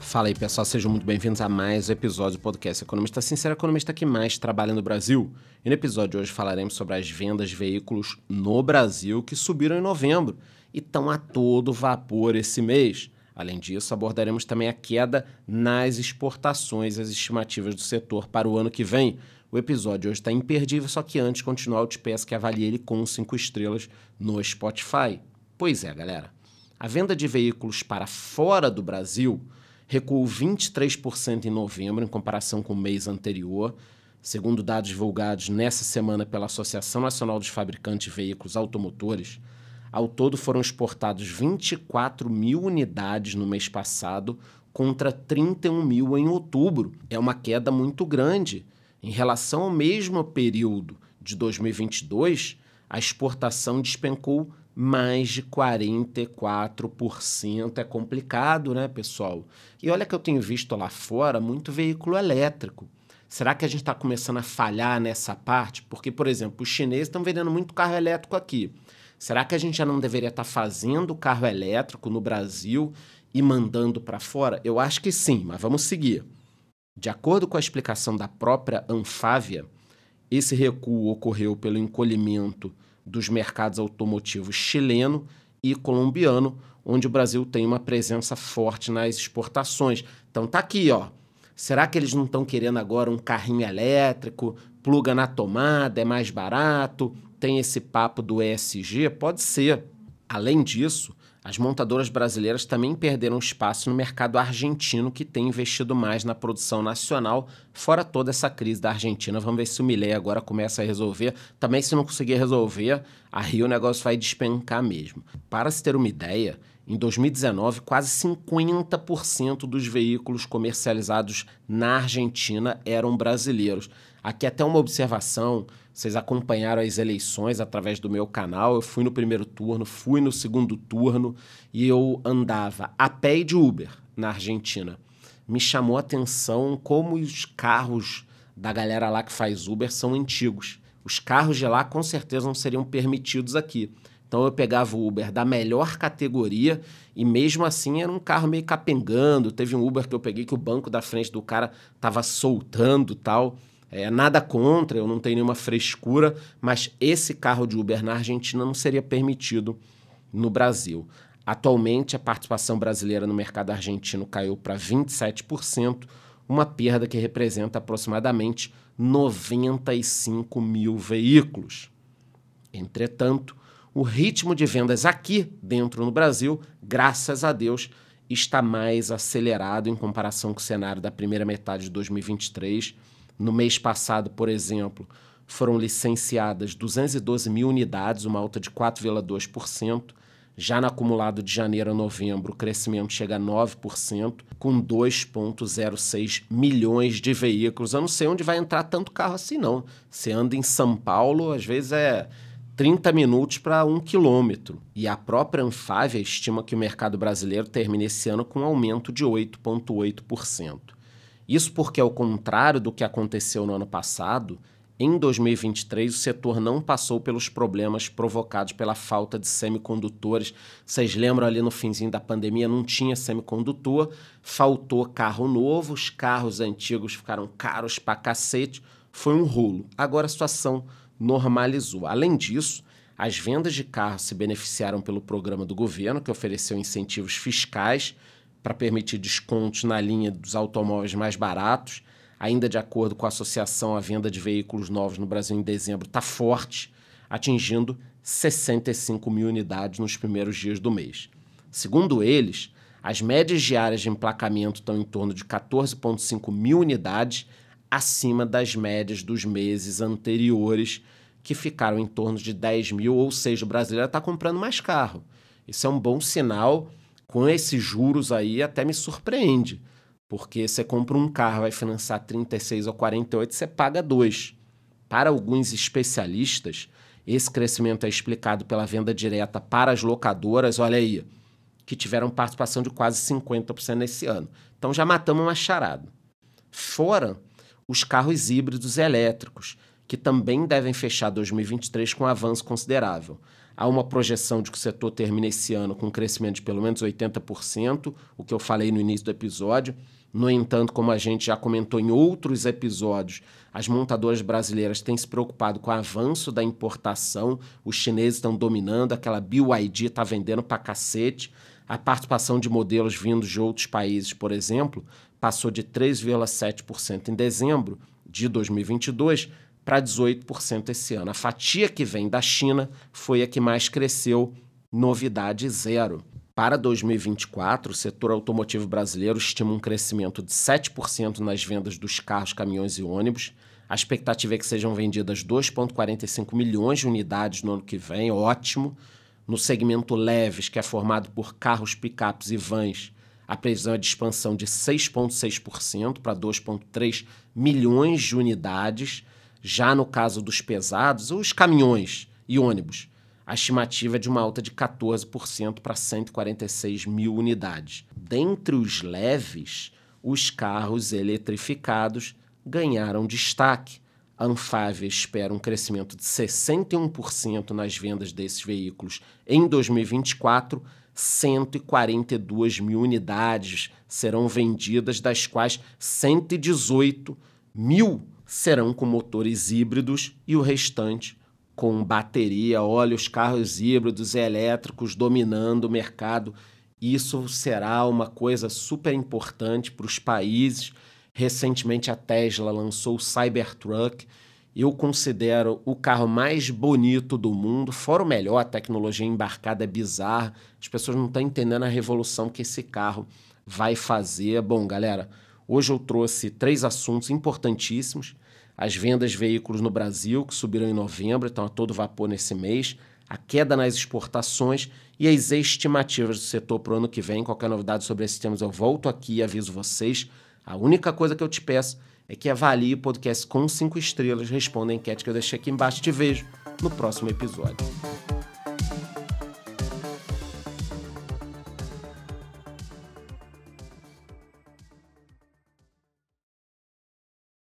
Fala aí, pessoal, sejam muito bem-vindos a mais um episódio do podcast Economista Sincero, economista que mais trabalha no Brasil. E no episódio de hoje falaremos sobre as vendas de veículos no Brasil que subiram em novembro e estão a todo vapor esse mês. Além disso, abordaremos também a queda nas exportações as estimativas do setor para o ano que vem. O episódio hoje está imperdível, só que antes continuar, eu te peço que avalie ele com 5 estrelas no Spotify. Pois é, galera. A venda de veículos para fora do Brasil recuou 23% em novembro em comparação com o mês anterior, segundo dados divulgados nessa semana pela Associação Nacional dos Fabricantes de Veículos Automotores. Ao todo foram exportados 24 mil unidades no mês passado, contra 31 mil em outubro. É uma queda muito grande. Em relação ao mesmo período de 2022, a exportação despencou mais de 44%. É complicado, né, pessoal? E olha que eu tenho visto lá fora muito veículo elétrico. Será que a gente está começando a falhar nessa parte? Porque, por exemplo, os chineses estão vendendo muito carro elétrico aqui. Será que a gente já não deveria estar tá fazendo carro elétrico no Brasil e mandando para fora? Eu acho que sim, mas vamos seguir. De acordo com a explicação da própria Anfávia, esse recuo ocorreu pelo encolhimento dos mercados automotivos chileno e colombiano, onde o Brasil tem uma presença forte nas exportações. Então tá aqui, ó. Será que eles não estão querendo agora um carrinho elétrico, pluga na tomada, é mais barato, tem esse papo do ESG? Pode ser. Além disso, as montadoras brasileiras também perderam espaço no mercado argentino, que tem investido mais na produção nacional, fora toda essa crise da Argentina. Vamos ver se o Milley agora começa a resolver. Também, se não conseguir resolver, a Rio o negócio vai despencar mesmo. Para se ter uma ideia, em 2019, quase 50% dos veículos comercializados na Argentina eram brasileiros. Aqui até uma observação, vocês acompanharam as eleições através do meu canal. Eu fui no primeiro turno, fui no segundo turno e eu andava a pé e de Uber na Argentina. Me chamou a atenção como os carros da galera lá que faz Uber são antigos. Os carros de lá com certeza não seriam permitidos aqui. Então eu pegava o Uber da melhor categoria e mesmo assim era um carro meio capengando. Teve um Uber que eu peguei que o banco da frente do cara tava soltando tal. É, nada contra, eu não tenho nenhuma frescura, mas esse carro de Uber na Argentina não seria permitido no Brasil. Atualmente, a participação brasileira no mercado argentino caiu para 27%, uma perda que representa aproximadamente 95 mil veículos. Entretanto, o ritmo de vendas aqui dentro no Brasil, graças a Deus, está mais acelerado em comparação com o cenário da primeira metade de 2023. No mês passado, por exemplo, foram licenciadas 212 mil unidades, uma alta de 4,2%. Já no acumulado de janeiro a novembro, o crescimento chega a 9%, com 2,06 milhões de veículos. Eu não sei onde vai entrar tanto carro assim, não. Você anda em São Paulo, às vezes é 30 minutos para um quilômetro. E a própria Anfávia estima que o mercado brasileiro termine esse ano com um aumento de 8,8%. Isso porque, ao contrário do que aconteceu no ano passado, em 2023 o setor não passou pelos problemas provocados pela falta de semicondutores. Vocês lembram ali no finzinho da pandemia não tinha semicondutor, faltou carro novo, os carros antigos ficaram caros pra cacete, foi um rolo. Agora a situação normalizou. Além disso, as vendas de carros se beneficiaram pelo programa do governo, que ofereceu incentivos fiscais para permitir descontos na linha dos automóveis mais baratos. Ainda de acordo com a associação, a venda de veículos novos no Brasil em dezembro está forte, atingindo 65 mil unidades nos primeiros dias do mês. Segundo eles, as médias diárias de emplacamento estão em torno de 14,5 mil unidades, acima das médias dos meses anteriores, que ficaram em torno de 10 mil, ou seja, o brasileiro está comprando mais carro. Isso é um bom sinal. Com esses juros aí, até me surpreende, porque você compra um carro, vai financiar 36 ou 48, você paga dois. Para alguns especialistas, esse crescimento é explicado pela venda direta para as locadoras, olha aí, que tiveram participação de quase 50% nesse ano. Então já matamos uma charada. Fora os carros híbridos elétricos, que também devem fechar 2023 com um avanço considerável. Há uma projeção de que o setor termine esse ano com um crescimento de pelo menos 80%, o que eu falei no início do episódio. No entanto, como a gente já comentou em outros episódios, as montadoras brasileiras têm se preocupado com o avanço da importação, os chineses estão dominando, aquela BYD está vendendo para cacete. A participação de modelos vindos de outros países, por exemplo, passou de 3,7% em dezembro de 2022 para 18% esse ano. A fatia que vem da China foi a que mais cresceu, novidade zero. Para 2024, o setor automotivo brasileiro estima um crescimento de 7% nas vendas dos carros, caminhões e ônibus. A expectativa é que sejam vendidas 2,45 milhões de unidades no ano que vem, ótimo. No segmento leves, que é formado por carros, picapes e vans, a previsão é de expansão de 6,6% para 2,3 milhões de unidades. Já no caso dos pesados, os caminhões e ônibus, a estimativa é de uma alta de 14% para 146 mil unidades. Dentre os leves, os carros eletrificados ganharam destaque. A Anfávia espera um crescimento de 61% nas vendas desses veículos em 2024. 142 mil unidades serão vendidas, das quais 118 mil serão com motores híbridos e o restante com bateria. Olha, os carros híbridos e elétricos dominando o mercado. Isso será uma coisa super importante para os países. Recentemente, a Tesla lançou o Cybertruck. Eu considero o carro mais bonito do mundo, fora o melhor, a tecnologia embarcada é bizarra. As pessoas não estão entendendo a revolução que esse carro vai fazer. Bom, galera, hoje eu trouxe três assuntos importantíssimos as vendas de veículos no Brasil, que subiram em novembro, estão a todo vapor nesse mês, a queda nas exportações e as estimativas do setor para o ano que vem. Qualquer novidade sobre esses temas eu volto aqui e aviso vocês. A única coisa que eu te peço é que avalie o podcast com cinco estrelas, responda a enquete que eu deixei aqui embaixo. Te vejo no próximo episódio.